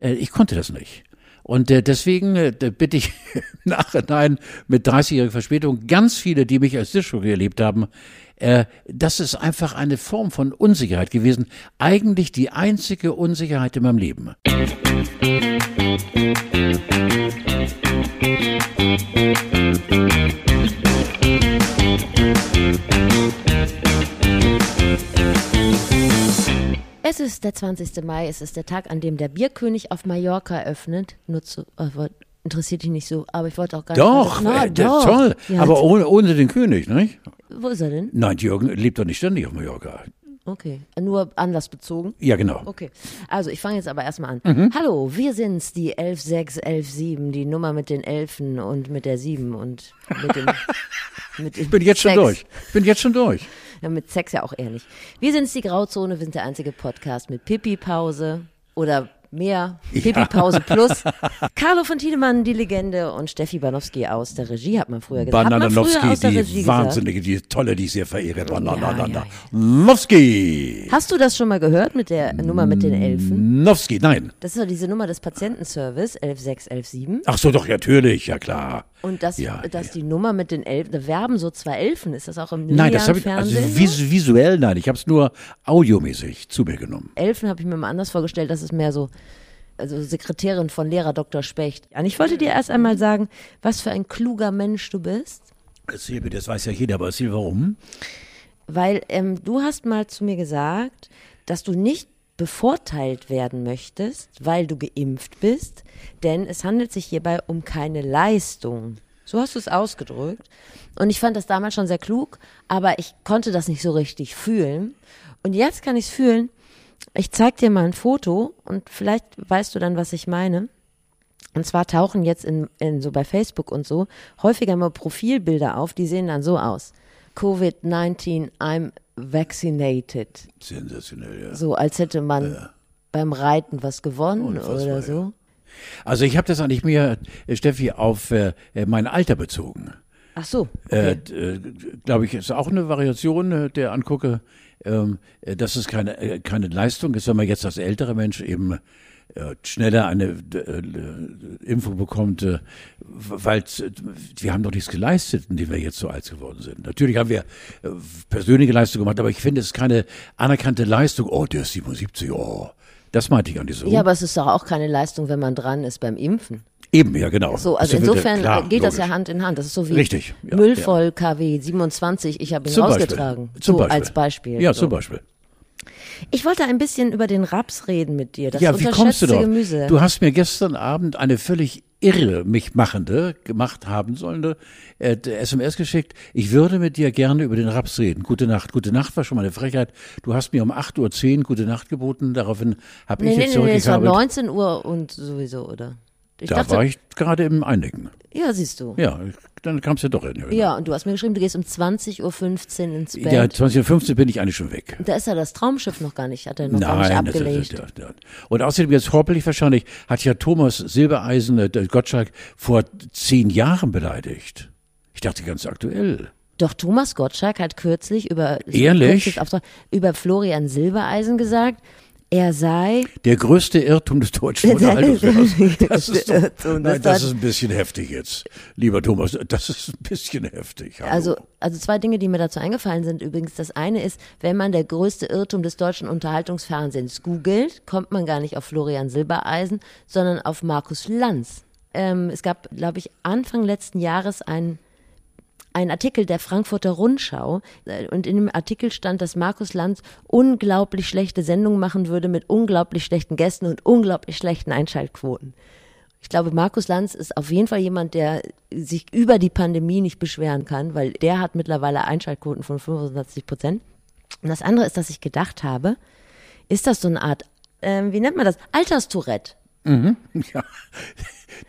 Äh, ich konnte das nicht. Und äh, deswegen äh, bitte ich im Nachhinein mit 30-jähriger Verspätung ganz viele, die mich als Dischjockey erlebt haben, äh, das ist einfach eine Form von Unsicherheit gewesen. Eigentlich die einzige Unsicherheit in meinem Leben. Es ist der 20. Mai, es ist der Tag, an dem der Bierkönig auf Mallorca öffnet. Nur zu, äh, interessiert dich nicht so, aber ich wollte auch gar doch, nicht. Äh, doch, toll. Ja, aber ohne, ohne den König, nicht? Wo ist er denn? Nein, Jürgen lebt doch nicht ständig auf Mallorca. Okay, nur anlassbezogen? Ja, genau. Okay, also ich fange jetzt aber erstmal an. Mhm. Hallo, wir sind's, die 11617, die Nummer mit den Elfen und mit der 7 und mit dem. mit ich bin jetzt Sex. schon durch. Ich bin jetzt schon durch. Ja, mit Sex ja auch ehrlich. Wir sind's, die Grauzone, wir sind der einzige Podcast mit Pipi-Pause oder mehr Pipi-Pause plus. Carlo von Tiedemann, die Legende und Steffi Banowski aus der Regie, hat man früher gesagt. Bananowski, die wahnsinnige, die tolle, die ich sehr verehre. Bananowski. Ja, Hast du das schon mal gehört mit der Nummer mit den Elfen? Nowski, nein. Das ist doch diese Nummer des Patientenservice, 11617. Ach so, doch, natürlich, ja klar. Und das, ja, dass ja. die Nummer mit den Elfen, da werben so zwei Elfen, ist das auch im Nein, das habe ich, also vis visuell, nein, ich habe es nur audiomäßig zu mir genommen. Elfen habe ich mir mal anders vorgestellt, das ist mehr so also Sekretärin von Lehrer Dr. Specht. Und ich wollte dir erst einmal sagen, was für ein kluger Mensch du bist. Mir, das weiß ja jeder, aber erzähl warum. Weil ähm, du hast mal zu mir gesagt, dass du nicht bevorteilt werden möchtest, weil du geimpft bist, denn es handelt sich hierbei um keine Leistung. So hast du es ausgedrückt. Und ich fand das damals schon sehr klug, aber ich konnte das nicht so richtig fühlen. Und jetzt kann ich es fühlen, ich zeig dir mal ein Foto und vielleicht weißt du dann, was ich meine. Und zwar tauchen jetzt in, in so bei Facebook und so häufiger mal Profilbilder auf, die sehen dann so aus. Covid-19, I'm vaccinated. Sensationell, ja. So, als hätte man ja. beim Reiten was gewonnen oder so. Ja. Also ich habe das eigentlich mir, äh, Steffi, auf äh, mein Alter bezogen. Ach so. Äh, okay. Äh, Glaube ich, ist auch eine Variation äh, der angucke ähm, äh, dass es keine, äh, keine Leistung ist, wenn man jetzt als älterer Mensch eben äh, schneller eine äh, Impfung bekommt, äh, weil wir haben doch nichts geleistet, indem wir jetzt so alt geworden sind. Natürlich haben wir äh, persönliche Leistung gemacht, aber ich finde, es ist keine anerkannte Leistung. Oh, der ist 77, oh. Das meinte ich an die so. Ja, aber es ist doch auch keine Leistung, wenn man dran ist beim Impfen. Eben, ja, genau. So, also insofern klar, geht logisch. das ja Hand in Hand. Das ist so wie Richtig, ja, Müll voll ja. KW 27, ich habe ihn zum rausgetragen. Beispiel. Zum so Beispiel. als Beispiel. Ja, so. zum Beispiel. Ich wollte ein bisschen über den Raps reden mit dir. Das ja, wie kommst du doch? Gemüse. Du hast mir gestern Abend eine völlig irre mich machende gemacht haben sollende äh, SMS geschickt. Ich würde mit dir gerne über den Raps reden. Gute Nacht. Gute Nacht war schon mal eine Frechheit. Du hast mir um 8.10 Uhr gute Nacht geboten. Daraufhin habe nee, ich nee, jetzt nee, nee, es war 19 Uhr und sowieso, oder? Ich da dachte, war ich gerade im Einigen. Ja, siehst du. Ja, dann kamst du ja doch hin. Ja, ja, und du hast mir geschrieben, du gehst um 20.15 Uhr ins Bett. Ja, 20.15 Uhr bin ich eigentlich schon weg. Da ist ja das Traumschiff noch gar nicht, hat er noch Nein, gar nicht abgelegt. Das, das, das, und außerdem, jetzt hoffentlich wahrscheinlich, hat ja Thomas Silbereisen, äh, Gottschalk, vor zehn Jahren beleidigt. Ich dachte ganz aktuell. Doch Thomas Gottschalk hat kürzlich über, Ehrlich? über Florian Silbereisen gesagt, er sei der größte Irrtum des deutschen Unterhaltungswissens. Das ist, doch, nein, das ist ein bisschen heftig jetzt, lieber Thomas. Das ist ein bisschen heftig. Hallo. Also, also zwei Dinge, die mir dazu eingefallen sind. Übrigens, das eine ist, wenn man der größte Irrtum des deutschen Unterhaltungsfernsehens googelt, kommt man gar nicht auf Florian Silbereisen, sondern auf Markus Lanz. Ähm, es gab, glaube ich, Anfang letzten Jahres einen ein Artikel der Frankfurter Rundschau äh, und in dem Artikel stand, dass Markus Lanz unglaublich schlechte Sendungen machen würde mit unglaublich schlechten Gästen und unglaublich schlechten Einschaltquoten. Ich glaube, Markus Lanz ist auf jeden Fall jemand, der sich über die Pandemie nicht beschweren kann, weil der hat mittlerweile Einschaltquoten von 25 Prozent. Und das andere ist, dass ich gedacht habe, ist das so eine Art, äh, wie nennt man das? Alterstourette. Mhm, ja.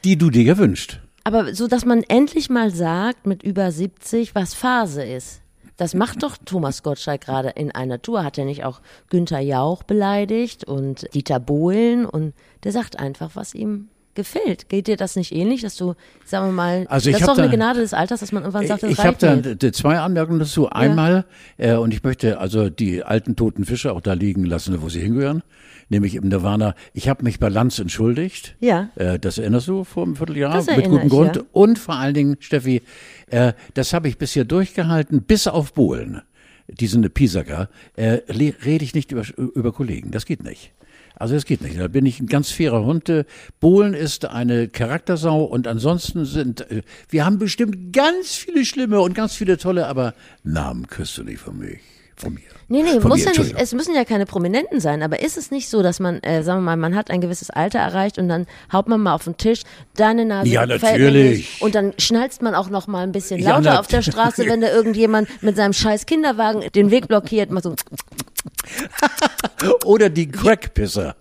Die du dir gewünscht. Aber so, dass man endlich mal sagt mit über 70, was Phase ist. Das macht doch Thomas Gottschalk gerade in einer Tour. Hat er nicht auch Günther Jauch beleidigt und Dieter Bohlen und der sagt einfach, was ihm gefällt. Geht dir das nicht ähnlich, dass du, sagen wir mal, Also das ist doch eine Gnade des Alters, dass man irgendwann sagt, das ich habe da zwei Anmerkungen dazu. Einmal, äh, und ich möchte also die alten toten Fische auch da liegen lassen, wo sie hingehören, nämlich im Nirvana. Ich habe mich bei Lanz entschuldigt. Ja. Äh, das erinnerst du vor einem Vierteljahr mit gutem ich, Grund. ja. Und vor allen Dingen, Steffi, äh, das habe ich bisher durchgehalten, bis auf Bohlen, diesen Pisager, äh, rede ich nicht über, über Kollegen. Das geht nicht. Also das geht nicht. Da bin ich ein ganz fairer Hund. Bohlen ist eine Charaktersau und ansonsten sind, äh, wir haben bestimmt ganz viele schlimme und ganz viele tolle, aber Namen kriegst du nicht von mich. Von mir. Nee, nee, Von muss mir, ja nicht, es müssen ja keine Prominenten sein, aber ist es nicht so, dass man, äh, sagen wir mal, man hat ein gewisses Alter erreicht und dann haut man mal auf den Tisch, deine Nase Ja, natürlich. und dann schnalzt man auch noch mal ein bisschen Ja, lauter auf der. Straße, wenn da irgendjemand mit seinem scheiß Kinderwagen den Weg blockiert, macht so, Oder die Crackpisser.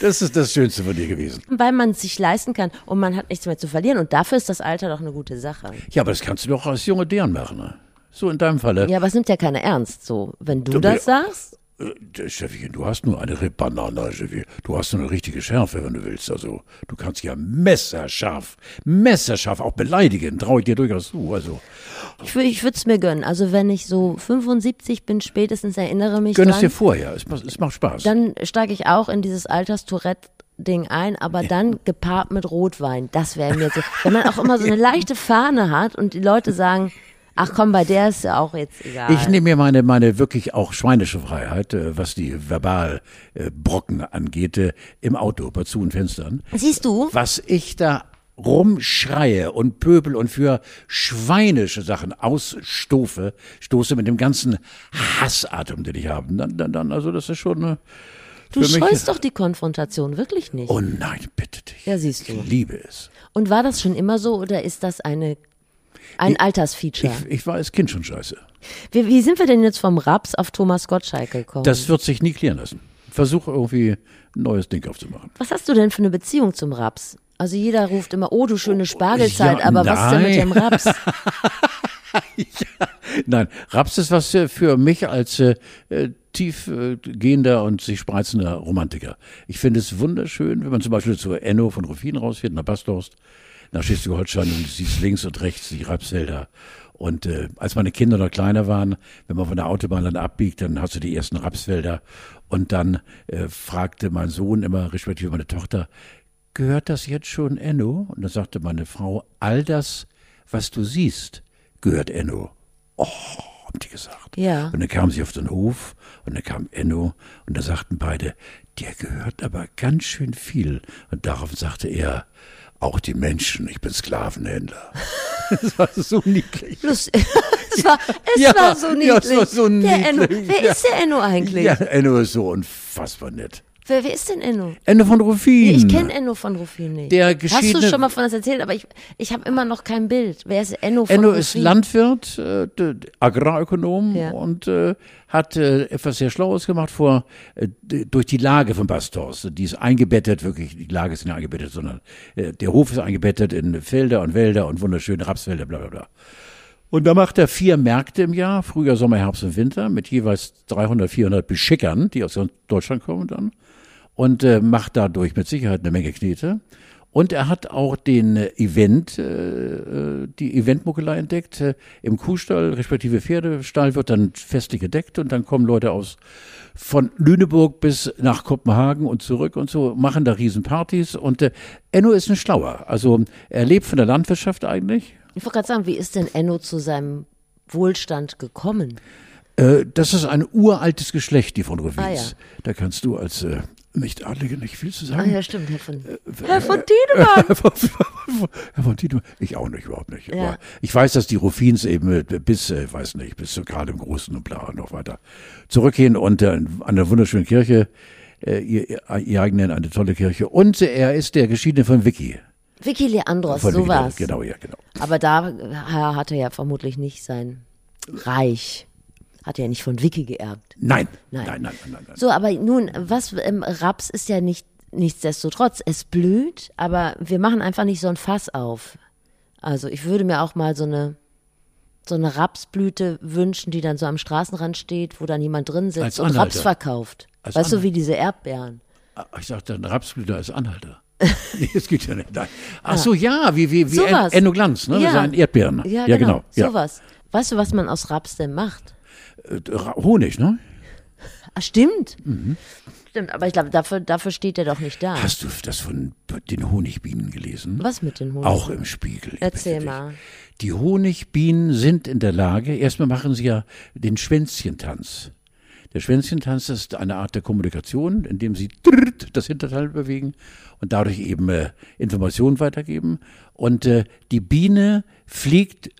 Das ist das Schönste von dir gewesen. weil man es sich leisten kann und man hat nichts mehr zu verlieren und dafür ist das Alter doch eine gute Sache. Ja, aber das kannst du doch als junge Deren machen. Ne? So in deinem Falle. Ja, aber es nimmt ja keiner ernst, so, wenn du Du- das sagst. Äh, Steffi, du hast nur eine Banane, Steffi. Du hast nur eine richtige Schärfe, wenn du willst. Also, du kannst ja messerscharf, messerscharf auch beleidigen. Traue ich dir durchaus zu. Also, Ich, ich würde es mir gönnen. Also wenn ich so 75 bin, spätestens erinnere mich gönn es dir vorher. Es, macht- es macht Spaß. Dann steige ich auch in dieses Alterstourette-Ding ein, aber dann gepaart mit Rotwein. Das wäre mir so. Wenn man auch immer so eine leichte Fahne hat und die Leute sagen, ach komm, bei der ist ja auch jetzt egal. Ich nehme mir meine, meine wirklich auch schweinische Freiheit, äh, was die Verbalbrocken äh, Brocken angeht, äh, im Auto bei zu und Fenstern. Siehst du? was ich da rumschreie und pöbel und für schweinische Sachen ausstoße, stoße mit dem ganzen Hassatem, den ich habe. Dann, dann, dann, also das ist schon. äh, Du scheust doch die Konfrontation, wirklich nicht. Oh nein, bitte dich. Ja, siehst du. Ich liebe es. Und war das schon immer so oder ist das eine, ein Altersfeature? Ich, ich war als Kind schon scheiße. Wie, wie sind wir denn jetzt vom Raps auf Thomas Gottschalk gekommen? Das wird sich nie klären lassen. Versuch irgendwie ein neues Ding aufzumachen. was hast du denn für eine Beziehung zum Raps? Also jeder ruft immer, oh du schöne Spargelzeit, ja, aber was ist denn mit nein. dem Raps? Nein, Raps ist was äh, für mich als äh, äh, tiefgehender und sich spreizender Romantiker. Ich finde es wunderschön, wenn man zum Beispiel zu Enno von Ruffin rausfährt, nach Basthorst, nach Schleswig-Holstein und du siehst links und rechts die Rapsfelder. Und äh, als meine Kinder noch kleiner waren, wenn man von der Autobahn dann abbiegt, dann hast du die ersten Rapsfelder. Und dann äh, fragte mein Sohn immer, respektive meine Tochter, gehört das jetzt schon Enno? Und dann sagte meine Frau, all das, was du siehst, gehört Enno. Oh, haben die gesagt. Ja. Und dann kam sie auf den Hof und dann kam Enno und da sagten beide, dir gehört aber ganz schön viel. Und darauf sagte er, auch die Menschen, ich bin Sklavenhändler. Das war so niedlich. Lust, es war, es Ja, war so ja, niedlich. es war so Der Enno. niedlich, Wer ja. ist der Enno eigentlich? Ja, Enno ist so unfassbar nett. Wer, wer ist denn Enno? Enno von Ruffin. Ich kenne Enno von Ruffin nicht. Der Hast du schon mal von das erzählt, aber ich, ich habe immer noch kein Bild. Wer ist Enno von Enno Ruffin? ist Landwirt, äh, Agrarökonom Ja. und äh, hat äh, etwas sehr Schlaues gemacht vor äh, durch die Lage von Bastos. Die ist eingebettet, wirklich, die Lage ist nicht eingebettet, sondern äh, der Hof ist eingebettet in Felder und Wälder und wunderschöne Rapsfelder, bla bla bla. Und da macht er vier Märkte im Jahr, Frühjahr, Sommer, Herbst und Winter, mit jeweils 300, 400 Beschickern, die aus Deutschland kommen dann. Und äh, macht dadurch mit Sicherheit eine Menge Knete. Und er hat auch den äh, Event, äh, äh, die Eventmuckelei entdeckt. Äh, Im Kuhstall, respektive Pferdestall, wird dann festlich gedeckt und dann kommen Leute aus von Lüneburg bis nach Kopenhagen und zurück und so, machen da Riesenpartys. Und äh, Enno ist ein Schlauer. Also er lebt von der Landwirtschaft eigentlich. Ich wollte gerade sagen, wie ist denn Enno zu seinem Wohlstand gekommen? Das ist ein uraltes Geschlecht, die von Revins. Ah, ja. Da kannst du als äh, Nicht-Adlige nicht viel zu Ah sagen. ja, stimmt, Herr von, Herr von Tiedemann. Herr von Tiedemann, ich auch nicht, überhaupt nicht. Ja. Aber ich weiß, dass die Ruffins eben äh, bis, äh, weiß nicht, bis zu gerade im Großen und Bla noch weiter zurückgehen und äh, an einer wunderschönen Kirche, äh, ihr, ihr eigenen, eine tolle Kirche. Und äh, er ist der Geschiedene von Vicky. Vicky Leandros, Von so Vicky, war's. Genau, ja, genau. Aber da äh, hat er ja vermutlich nicht sein Reich. Hat er ja nicht von Vicky geerbt. Nein, Nein. nein, nein, nein, nein. So, aber nun, was ähm, Raps ist ja nicht nichtsdestotrotz, es blüht, aber wir machen einfach nicht so ein Fass auf. Also ich würde mir auch mal so eine so eine Rapsblüte wünschen, die dann so am Straßenrand steht, wo dann jemand drin sitzt Als und Anhalter. Raps verkauft. Als weißt du, Anhalter. wie diese Erdbeeren. Ah, Ich sagte, ein Rapsblüter ist Anhalter. nee, das geht ja nicht. Nein. Ach so, ja, wie, wie, wie Sowas. Enno Glanz, ne? Ja. Sein Erdbeeren. Ja, ja genau. genau. Ja. Sowas. Weißt du, was man aus Raps denn macht? Äh, Honig, ne? Ah, stimmt. Mhm. Stimmt, aber ich glaube, dafür, dafür steht er doch nicht da. Hast du das von den Honigbienen gelesen? Was mit den Hunden? Auch im Spiegel. Erzähl dich. mal. Die Honigbienen sind in der Lage, erstmal machen sie ja den Schwänzchentanz. Der Schwänzchentanz ist eine Art der Kommunikation, indem sie das Hinterteil bewegen und dadurch eben äh, Informationen weitergeben. Und äh, die Biene fliegt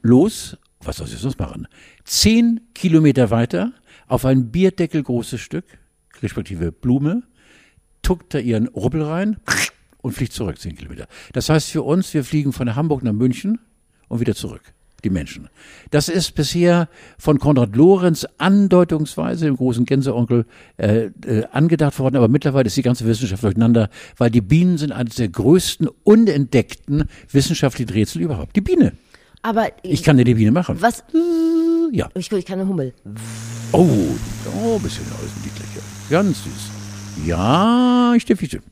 los, was soll sie sonst machen? Zehn Kilometer weiter auf ein Bierdeckel großes Stück, respektive Blume, tuckt da ihren Rubbel rein und fliegt zurück, zehn Kilometer. Das heißt für uns, wir fliegen von Hamburg nach München und wieder zurück. Die Menschen. Das ist bisher von Konrad Lorenz andeutungsweise, dem großen Gänseonkel, äh, äh, angedacht worden, aber mittlerweile ist die ganze Wissenschaft durcheinander, weil die Bienen sind eines der größten unentdeckten wissenschaftlichen Rätsel überhaupt. Die Biene. Aber Ich kann dir die Biene machen. was? Ja. Ich, ich kann eine Hummel. Oh, oh, ein bisschen außenliedlicher. Ganz süß. Ja, Steffi, stimmt.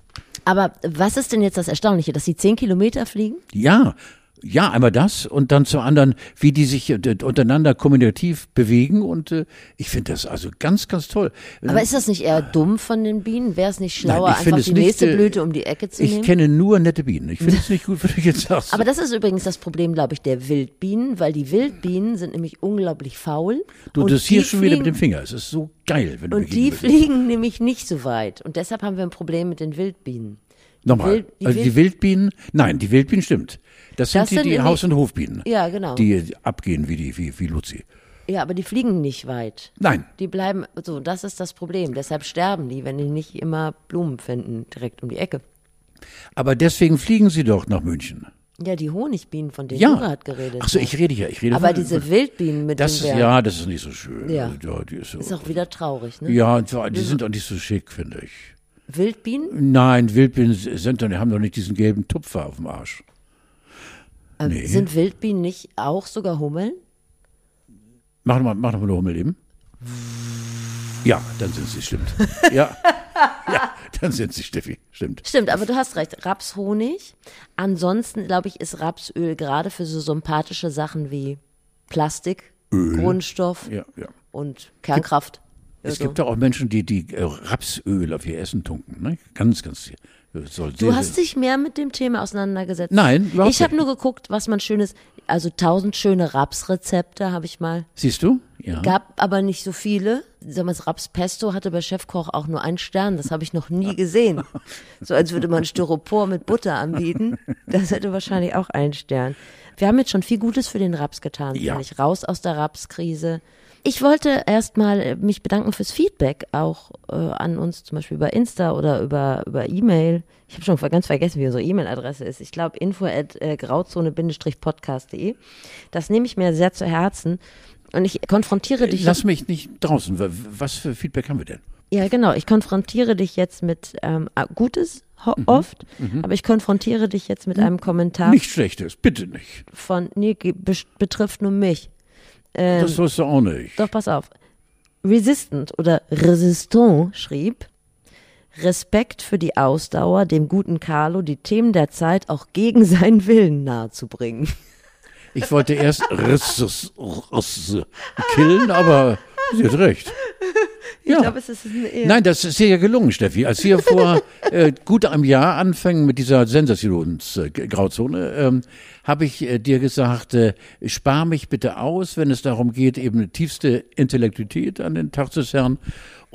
Aber was ist denn jetzt das Erstaunliche, dass sie zehn Kilometer fliegen? Ja, ja, einmal das und dann zum anderen, wie die sich äh, untereinander kommunikativ bewegen und äh, ich finde das also ganz, ganz toll. Aber ist das nicht eher dumm von den Bienen? Wäre es nicht schlauer, ich finde einfach die nicht, nächste äh, Blüte um die Ecke zu ich nehmen? kenne nur nette Bienen. Ich finde es nicht gut, was du jetzt sagst. Aber das ist übrigens das Problem, glaube ich, der Wildbienen, weil die Wildbienen sind nämlich unglaublich faul. du das hier schon wieder mit dem Finger. Es ist so geil, wenn du Und die fliegen nämlich nicht so weit. Und deshalb haben wir ein Problem mit den Wildbienen. Nochmal. Wild- die also die Wild- Wildbienen, nein, die Wildbienen stimmt. Das sind Das die, sind die nämlich- Haus- und Hofbienen. Ja, genau. Die abgehen wie die, wie, wie Luzi. Ja, aber die fliegen nicht weit. Nein. Die bleiben, so, das ist das Problem. Deshalb sterben die, wenn die nicht immer Blumen finden, direkt um die Ecke. Aber deswegen fliegen sie doch nach München. Ja, die Honigbienen, von denen Ja. Jura hat geredet. Ach so, ich rede ja, ich rede aber von- diese Wildbienen mit Das dem ist, ja, das ist nicht so schön. Ja. die ist so, ist auch wieder traurig, ne? ja, und zwar, die sind auch nicht so schick, finde ich. Wildbienen? Nein, Wildbienen sind doch, haben doch nicht diesen gelben Tupfer auf dem Arsch. Äh, Nee. Sind Wildbienen nicht auch sogar Hummeln? Mach doch mal, mach mal eine Hummel eben. Ja, dann sind sie, stimmt. Ja, ja, dann sind sie, Steffi, stimmt. Stimmt, aber du hast recht. Rapshonig. Ansonsten, glaube ich, ist Rapsöl gerade für so sympathische Sachen wie Plastik, Grundstoff Ja, ja. und Kernkraft. Es Also. gibt ja auch Menschen, die, die äh, Rapsöl auf ihr Essen tunken. Ne? Ganz, ganz. äh, Soll Du hast dich mehr mit dem Thema auseinandergesetzt. Nein, überhaupt Ich habe nur geguckt, was man schönes, also tausend schöne Rapsrezepte habe ich mal. Siehst du? Ja. Gab aber nicht so viele. Damals Rapspesto hatte bei Chefkoch auch nur einen Stern. Das habe ich noch nie gesehen. So als würde man Styropor mit Butter anbieten. Das hätte wahrscheinlich auch einen Stern. Wir haben jetzt schon viel Gutes für den Raps getan. Ja. Raus aus der Rapskrise. Ich wollte erstmal äh, mich bedanken fürs Feedback auch äh, an uns, zum Beispiel über Insta oder über, über E-Mail. Ich habe schon ganz vergessen, wie unsere E-Mail-Adresse ist. Ich glaube, info at äh, grauzone-podcast.de. Das nehme ich mir sehr zu Herzen. Und ich konfrontiere dich. Lass mich nicht draußen. Wa- Was für Feedback haben wir denn? Ja, genau. Ich konfrontiere dich jetzt mit ähm, ah, Gutes Mhm. oft, aber ich konfrontiere dich jetzt mit einem Kommentar Nicht Schlechtes, bitte nicht. von, nee, betrifft nur mich. Ähm, das du auch nicht. Doch, pass auf. Resistant oder Resistant schrieb, Respekt für die Ausdauer, dem guten Carlo die Themen der Zeit auch gegen seinen Willen nahezubringen. Ich wollte erst Riss- killen, aber sie hat recht. Ich Ja. glaube, es ist eine eher Nein, das ist ja gelungen, Steffi. Als wir vor äh, gut einem Jahr anfangen mit dieser Sensationsgrauzone, ähm, habe ich äh, dir gesagt, äh, spar mich bitte aus, wenn es darum geht, eben eine tiefste Intellektualität an den Tag zu zerren.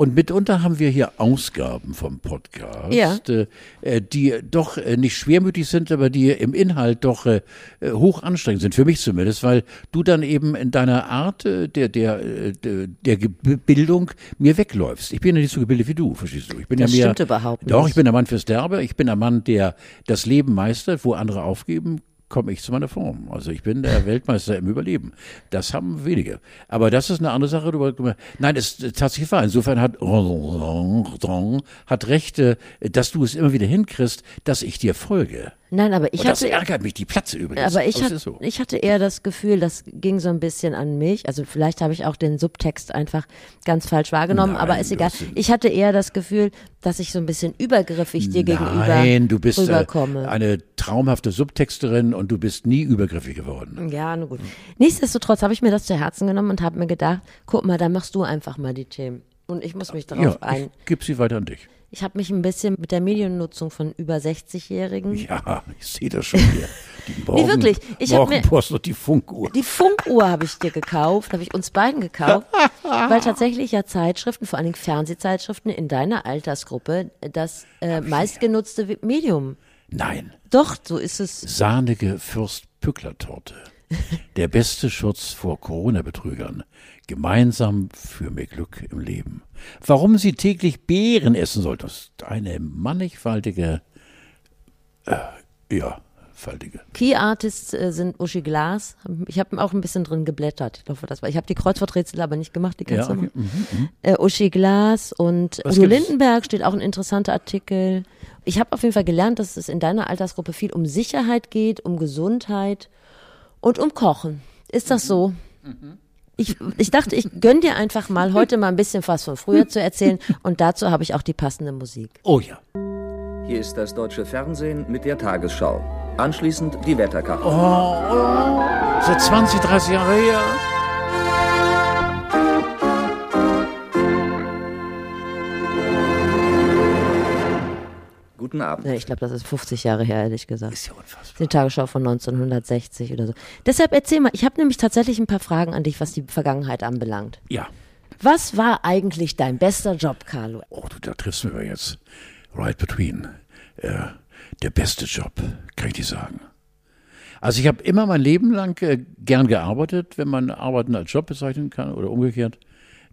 Und mitunter haben wir hier Ausgaben vom Podcast, Ja. äh, äh, die doch äh, nicht schwermütig sind, aber die im Inhalt doch äh, hoch anstrengend sind, für mich zumindest, weil du dann eben in deiner Art äh, der, der, äh, der, der Bildung mir wegläufst. Ich bin ja nicht so gebildet wie du, verstehst du? Ich bin Das ja mehr, stimmt überhaupt Doch, nicht. ich bin der Mann fürs Derbe. Ich bin der Mann, der das Leben meistert, wo andere aufgeben. Komme ich zu meiner Form. Also ich bin der Weltmeister im Überleben. Das haben wenige. Aber das ist eine andere Sache. Nein, es ist tatsächlich wahr. Insofern hat hat Rechte, dass du es immer wieder hinkriegst, dass ich dir folge. Nein, aber ich Und hatte. Das ärgert mich, die Platze übrigens. Aber ich, hat, so. ich hatte eher das Gefühl, das ging so ein bisschen an mich. Also vielleicht habe ich auch den Subtext einfach ganz falsch wahrgenommen, Nein, aber ist egal. Ich hatte eher das Gefühl, dass ich so ein bisschen übergriffig dir gegenüber Nein, du bist äh, rüberkomme. eine traumhafte Subtexterin und du bist nie übergriffig geworden. ja, na gut. Nichtsdestotrotz habe ich mir das zu Herzen genommen und habe mir gedacht, guck mal, da machst du einfach mal die Themen. Und ich muss mich darauf Ja, ein. ich gebe sie weiter an dich. Ich habe mich ein bisschen mit der Mediennutzung von über 60-Jährigen. Ja, ich sehe das schon hier. Die Morgen, wirklich. Ich hab mir- Morgenpost und die Funkuhr. Die Funkuhr habe ich dir gekauft, habe ich uns beiden gekauft, weil tatsächlich ja Zeitschriften, vor allen Dingen Fernsehzeitschriften in deiner Altersgruppe das äh, meistgenutzte Vi- Medium. Nein, Doch, so ist es. sahnige Fürst-Pückler-Torte. Der beste Schutz vor Corona-Betrügern. Gemeinsam für mehr Glück im Leben. Warum Sie täglich Beeren essen sollten, das ist eine mannigfaltige, äh, ja, faltige. Key Artists äh, sind Uschi Glas. Ich habe auch ein bisschen drin geblättert. Ich hoffe, das war. Ich habe die Kreuzworträtsel aber nicht gemacht. Die kannst Ja, okay. machen. Äh, Uschi Glas und Was Udo gibt's? Lindenberg steht auch ein interessanter Artikel. Ich habe auf jeden Fall gelernt, dass es in deiner Altersgruppe viel um Sicherheit geht, um Gesundheit und um Kochen. Ist das so? Ich, ich dachte, ich gönn dir einfach mal heute mal ein bisschen was von früher zu erzählen und dazu habe ich auch die passende Musik. Oh ja. Hier ist das deutsche Fernsehen mit der Tagesschau. Anschließend die Wetterkarte. So 20, 30 Jahre her. Guten Abend. Ja, ich glaube, das ist 50 Jahre her, ehrlich gesagt. Ist ja unfassbar. Die Tagesschau von 1960 oder so. Deshalb erzähl mal, ich habe nämlich tatsächlich ein paar Fragen an dich, was die Vergangenheit anbelangt. Ja. Was war eigentlich dein bester Job, Carlo? Oh, du, da triffst du mir jetzt. Right between. Äh, der beste Job, kann ich dir sagen. Also ich habe immer mein Leben lang äh, gern gearbeitet, wenn man Arbeiten als Job bezeichnen kann oder umgekehrt.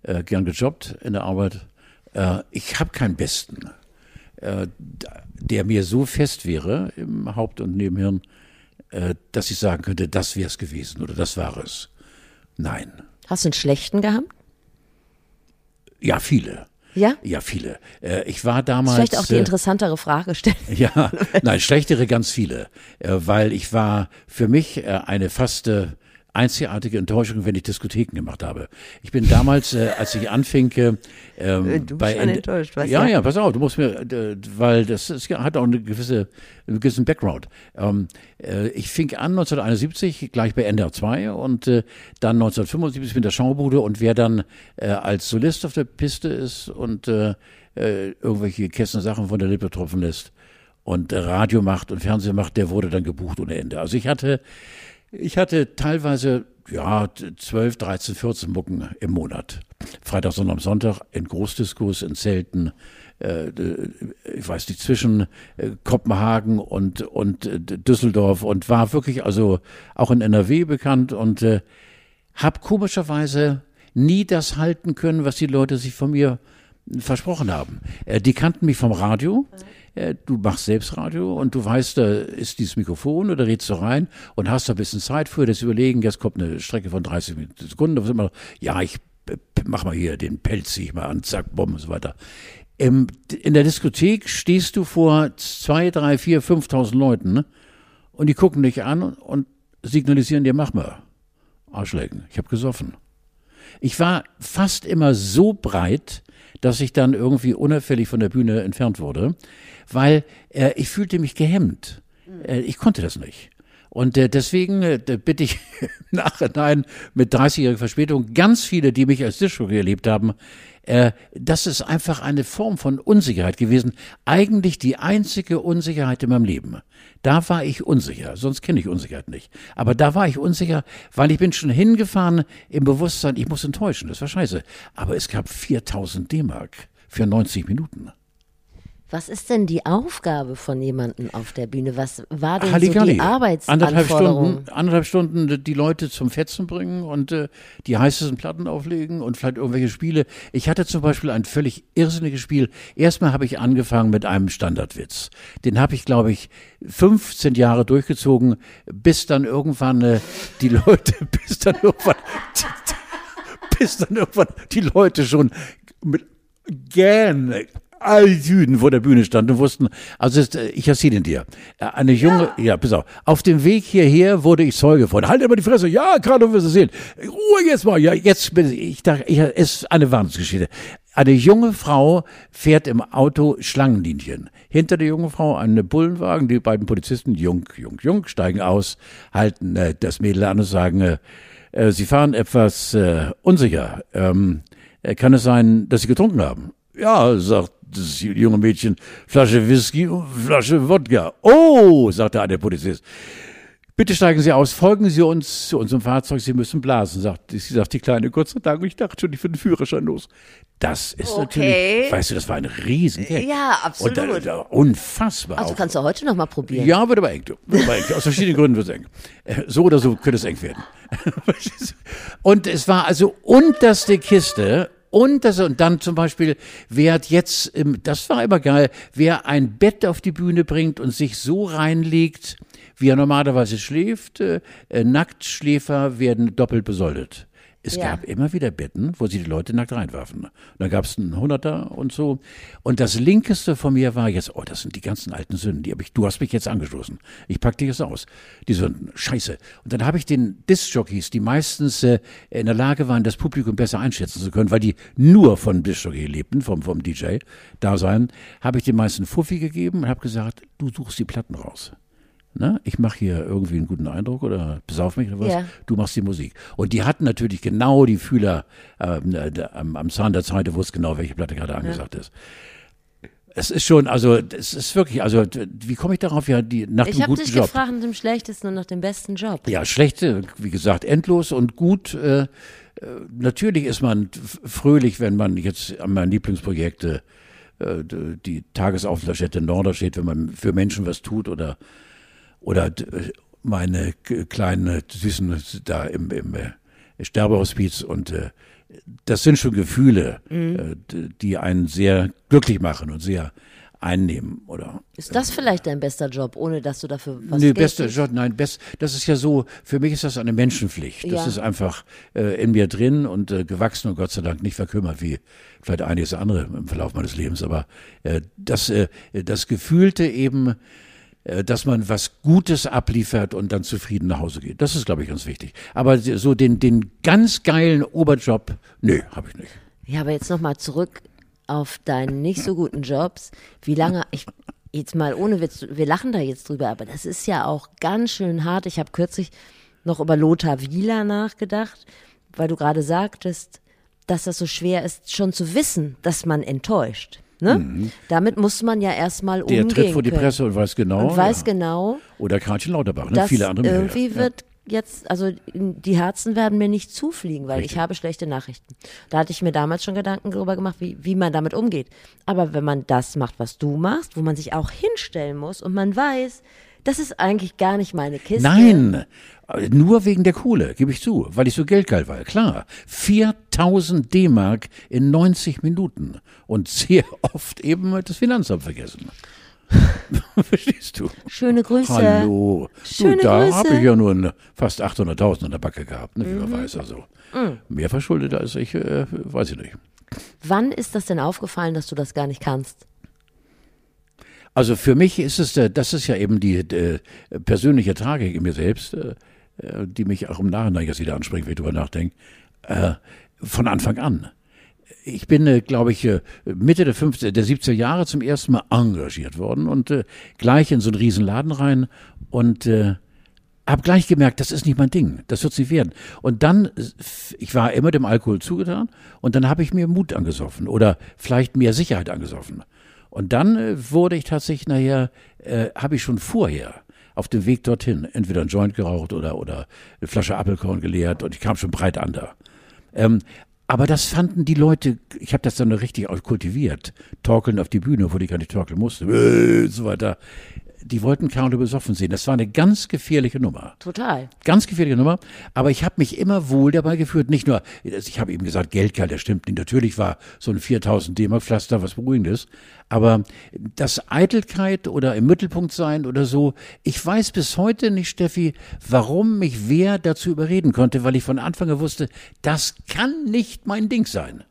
Äh, gern gejobbt in der Arbeit. Äh, ich habe keinen besten, der mir so fest wäre im Haupt- und Nebenhirn, äh, dass ich sagen könnte, das wäre es gewesen oder das war es. Nein. Hast du einen schlechten gehabt? Ja, viele. Ja? Ja, viele. Äh, ich war damals. vielleicht auch die äh, interessantere Frage stellen. Ja, nein, schlechtere ganz viele, äh, weil ich war für mich äh, eine fast äh, einzigartige Enttäuschung, wenn ich Diskotheken gemacht habe. Ich bin damals, äh, als ich anfing, äh, ähm, Du bist bei schon enttäuscht, weißt ja, du? ja, pass auf, du musst mir, äh, weil das ist, hat auch eine gewisse, einen gewissen Background. Ähm, äh, ich fing an 1971 gleich bei NDR 2 und äh, dann 1975 mit der Schaubude und wer dann äh, als Solist auf der Piste ist und äh, äh, irgendwelche Kästen Sachen von der Lippe tropfen lässt und äh, Radio macht und Fernsehen macht, der wurde dann gebucht ohne Ende. Also ich hatte, ich hatte teilweise ja 12, 13, 14 Mucken im Monat. Freitag, Sonntag, Sonntag in Großdiskos, in Zelten, äh, ich weiß nicht, zwischen äh, Kopenhagen und, und äh, Düsseldorf und war wirklich also auch in NRW bekannt und äh, hab komischerweise nie das halten können, was die Leute sich von mir versprochen haben. Äh, die kannten mich vom Radio. Äh, du machst selbst Radio und du weißt, da ist dieses Mikrofon oder redest du rein und hast da ein bisschen Zeit für das Überlegen. Jetzt kommt eine Strecke von 30 Sekunden. Da immer, ja, ich äh, mach mal hier den Pelz, zieh ich mal an, zack, bumm und so weiter. In der Diskothek stehst du vor zwei, drei, vier, 5.000 Leuten ne? und die gucken dich an und signalisieren dir, mach mal. Arschlecken, ich habe gesoffen. Ich war fast immer so breit, dass ich dann irgendwie unauffällig von der Bühne entfernt wurde, weil äh, ich fühlte mich gehemmt. Äh, ich konnte das nicht. Und äh, deswegen äh, bitte ich im Nachhinein mit 30-jähriger Verspätung ganz viele, die mich als Disco erlebt haben, äh, das ist einfach eine Form von Unsicherheit gewesen. Eigentlich die einzige Unsicherheit in meinem Leben. Da war ich unsicher, sonst kenne ich Unsicherheit nicht. Aber da war ich unsicher, weil ich bin schon hingefahren im Bewusstsein, ich muss enttäuschen, das war scheiße. Aber es gab 4000 D-Mark für 90 Minuten. Was ist denn die Aufgabe von jemandem auf der Bühne? Was war denn Halligalli. so die anderthalb Arbeitsanforderung? Stunden, anderthalb Stunden die Leute zum Fetzen bringen und äh, die heißesten Platten auflegen und vielleicht irgendwelche Spiele. Ich hatte zum Beispiel ein völlig irrsinniges Spiel. Erstmal habe ich angefangen mit einem Standardwitz. Den habe ich, glaube ich, 15 Jahre durchgezogen, bis dann irgendwann äh, die Leute, bis dann irgendwann, bis dann irgendwann die Leute schon mit gerne all Süden vor der Bühne standen und wussten, also ist, äh, ich erzähle ihn dir. Äh, Eine junge, ja. pass auf, auf dem Weg hierher wurde ich Zeuge von. Halt immer die Fresse, ja, gerade wirst du sehen. Ruhe jetzt mal, ja, jetzt bin ich, ich dachte, ich, es ist eine Wahnsinnsgeschichte. Eine junge Frau fährt im Auto Schlangenlinien. Hinter der jungen Frau ein Bullenwagen, die beiden Polizisten, jung, jung, jung, steigen aus, halten äh, das Mädel an und sagen, äh, äh, sie fahren etwas äh, unsicher. Ähm, äh, kann es sein, dass sie getrunken haben? Ja, sagt das junge Mädchen, Flasche Whisky und Flasche Wodka. Oh, sagte der Polizist. Bitte steigen Sie aus, folgen Sie uns zu unserem Fahrzeug, Sie müssen blasen, sagt, sie sagt die Kleine, Gott sei Dank, ich dachte schon, ich bin den Führerschein los. Das ist Okay. natürlich, weißt du, das war ein Riesengag. Ja, absolut. Und, da, unfassbar. Also auch. kannst du heute noch mal probieren. Ja, wird aber eng. Wird aber eng. Aus verschiedenen Gründen wird es eng. Äh, So oder so könnte es eng werden. Und es war also unterste Kiste. Und, das, und dann zum Beispiel, wer hat jetzt, im, das war immer geil, wer ein Bett auf die Bühne bringt und sich so reinlegt, wie er normalerweise schläft, äh, äh, Nacktschläfer werden doppelt besoldet. Es Ja. gab immer wieder Betten, wo sie die Leute nackt reinwarfen. Dann gab es einen Hunderter und so. Und das Linkeste von mir war jetzt, oh, das sind die ganzen alten Sünden, die hab ich, du hast mich jetzt angestoßen. Ich pack dich jetzt aus. Die Sünden, scheiße. Und dann habe ich den Disc-Jockeys, die meistens äh, in der Lage waren, das Publikum besser einschätzen zu können, weil die nur von Disc-Jockey lebten, vom, vom DJ-Dasein, habe ich den meisten Fuffi gegeben und habe gesagt, du suchst die Platten raus. Ne? Ich mache hier irgendwie einen guten Eindruck oder besauf mich oder was. Ja. Du machst die Musik. Und die hatten natürlich genau die Fühler ähm, äh, am, am Zahn der Zeit, du wusst genau, welche Platte gerade angesagt ist. Es ist schon, also es ist wirklich, also wie komme ich darauf? Ja, die nach Ich dem habe guten dich Job. gefragt nach dem schlechtesten und nach dem besten Job. Ja, schlechte, wie gesagt, endlos und gut. Äh, äh, natürlich ist man fröhlich, wenn man jetzt an meinen Lieblingsprojekte äh, die Tagesaufenthaltsstätte Norderstedt, wenn man für Menschen was tut oder oder d- meine kleinen süßen da im, im äh, Sterbehospiz und äh, das sind schon Gefühle, äh, d- die einen sehr glücklich machen und sehr einnehmen oder Ist das vielleicht dein bester Job, ohne dass du dafür was nee, Geld beste kriegst? Job, nein, best, das ist ja so, für mich ist das eine Menschenpflicht. Das Ja. ist einfach äh, in mir drin und äh, gewachsen und Gott sei Dank nicht verkümmert, wie vielleicht einiges andere im Verlauf meines Lebens. Aber äh, das, äh, das Gefühlte eben, äh, dass man was Gutes abliefert und dann zufrieden nach Hause geht. Das ist, glaube ich, ganz wichtig. Aber so den, den ganz geilen Oberjob, nö, habe ich nicht. Ja, aber jetzt nochmal zurück auf deinen nicht so guten Jobs. Wie lange, ich, jetzt mal ohne Witz, wir lachen da jetzt drüber, aber das ist ja auch ganz schön hart. Ich habe kürzlich noch über Lothar Wieler nachgedacht, weil du gerade sagtest, dass das so schwer ist, schon zu wissen, dass man enttäuscht. Ne? Damit muss man ja erstmal Mhm. Der umgehen tritt vor die können. Presse und weiß genau. und weiß ja. genau, Oder Karlchen Lauterbach, ne? viele andere mehr. irgendwie wird jetzt, also die Herzen werden mir nicht zufliegen, weil Richtig. ich habe schlechte Nachrichten. Da hatte ich mir damals schon Gedanken darüber gemacht, wie, wie man damit umgeht. Aber wenn man das macht, was du machst, wo man sich auch hinstellen muss und man weiß, das ist eigentlich gar nicht meine Kiste. Nein, nur wegen der Kohle, gebe ich zu, weil ich so geldgeil war. Klar, 4000 D-Mark in 90 Minuten und sehr oft eben das Finanzamt vergessen. Verstehst du? Schöne Grüße. Hallo. Schöne du, da habe ich ja nur fast 800.000 in der Backe gehabt, ne, wie Mhm. man weiß. Also mehr verschuldet als ich, äh, weiß ich nicht. Wann ist das denn aufgefallen, dass du das gar nicht kannst? Also für mich ist es, äh, das ist ja eben die äh, persönliche Tragik in mir selbst, äh, die mich auch im Nachhinein jetzt wieder anspringt, wenn ich drüber nachdenke, von Anfang an. Ich bin, glaube ich, Mitte der 50, der 70er Jahre zum ersten Mal engagiert worden und gleich in so einen riesen Laden rein und habe gleich gemerkt, das ist nicht mein Ding, das wird's nicht werden. Und dann, ich war immer dem Alkohol zugetan und dann habe ich mir Mut angesoffen oder vielleicht mehr Sicherheit angesoffen. Und dann äh, wurde ich tatsächlich nachher, äh, habe ich schon vorher auf dem Weg dorthin entweder einen Joint geraucht oder, oder eine Flasche Apfelkorn geleert und ich kam schon breit an da. Ähm, Aber das fanden die Leute, ich habe das dann richtig auch kultiviert, torkeln auf die Bühne, obwohl ich gar nicht torkeln musste, äh, so weiter. Die wollten Carlo besoffen sehen. Das war eine ganz gefährliche Nummer. Total. Ganz gefährliche Nummer. Aber ich habe mich immer wohl dabei gefühlt. Nicht nur, ich habe eben gesagt, Geldkerl, der stimmt nicht. Natürlich war so ein 4000 D-Mark Pflaster was Beruhigendes. Aber das Eitelkeit oder im Mittelpunkt sein oder so, ich weiß bis heute nicht, Steffi, warum mich wer dazu überreden konnte, weil ich von Anfang an wusste, das kann nicht mein Ding sein.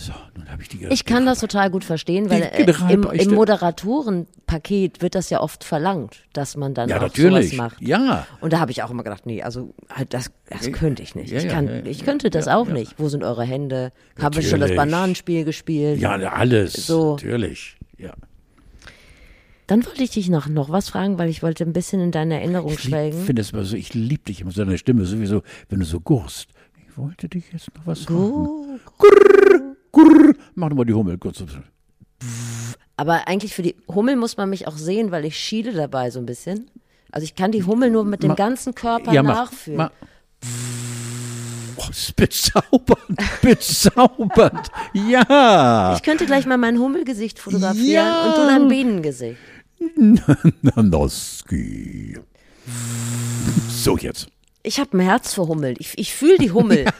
So, nun habe ich die Ich kann das total gut verstehen, weil äh, im, im Moderatorenpaket wird das ja oft verlangt, dass man dann ja, auch natürlich. sowas macht. Ja. Und da habe ich auch immer gedacht, nee, also halt das, das könnte ich nicht. Ja, ich, ja, kann, ja, ich könnte das auch nicht. Wo sind eure Hände? Habe ich schon das Natürlich. Bananenspiel gespielt? Ja, alles. So. Natürlich. Ja. Dann wollte ich dich noch, noch was fragen, weil ich wollte ein bisschen in deine Erinnerung Ich schwelgen. finde es immer so, ich liebe dich immer so deine Stimme sowieso, wenn du so gurst. Ich wollte dich jetzt noch was fragen. Gu- Gurr, mach doch mal die Hummel kurz. Aber eigentlich für die Hummel muss man mich auch sehen, weil ich schiele dabei so ein bisschen. Also ich kann die Hummel nur mit dem Ma- ganzen Körper Ja, nachfühlen. mach. Oh, ist bezaubernd, bezaubernd. Ja. Ich könnte gleich mal mein Hummelgesicht fotografieren Ja. und du dein Bienengesicht. Nanoski. So jetzt. Ich habe ein Herz für Hummel. Ich, ich fühle die Hummel.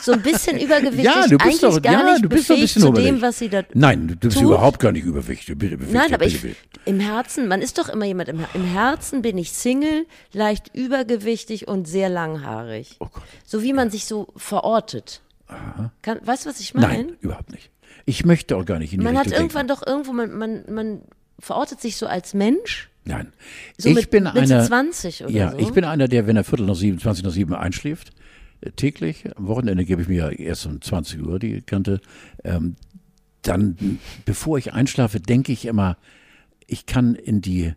So ein bisschen übergewichtig. Ja, du bist doch- gar ja, nicht du bist doch ein bisschen zu dem, was sie da Nein, du bist tut. überhaupt gar nicht überwichtig. Bitte, bitte, Nein, aber ich, im Herzen, man ist doch immer jemand, im, im Herzen bin ich Single, leicht übergewichtig und sehr langhaarig. Oh Gott. So wie man sich so verortet. Kann, weißt du, was ich meine? Nein, überhaupt nicht. Ich möchte auch gar nicht in die Man hat Richtung irgendwann doch irgendwo, man, man, man verortet sich so als Mensch. Nein. So ich mit bin Mitte einer. 20 oder ja, so. ich bin einer, der, wenn er Viertel nach sieben, 20 nach sieben einschläft, äh, täglich, am Wochenende gebe ich mir erst um 20 Uhr die Kante, ähm, dann, bevor ich einschlafe, denke ich immer, ich kann in die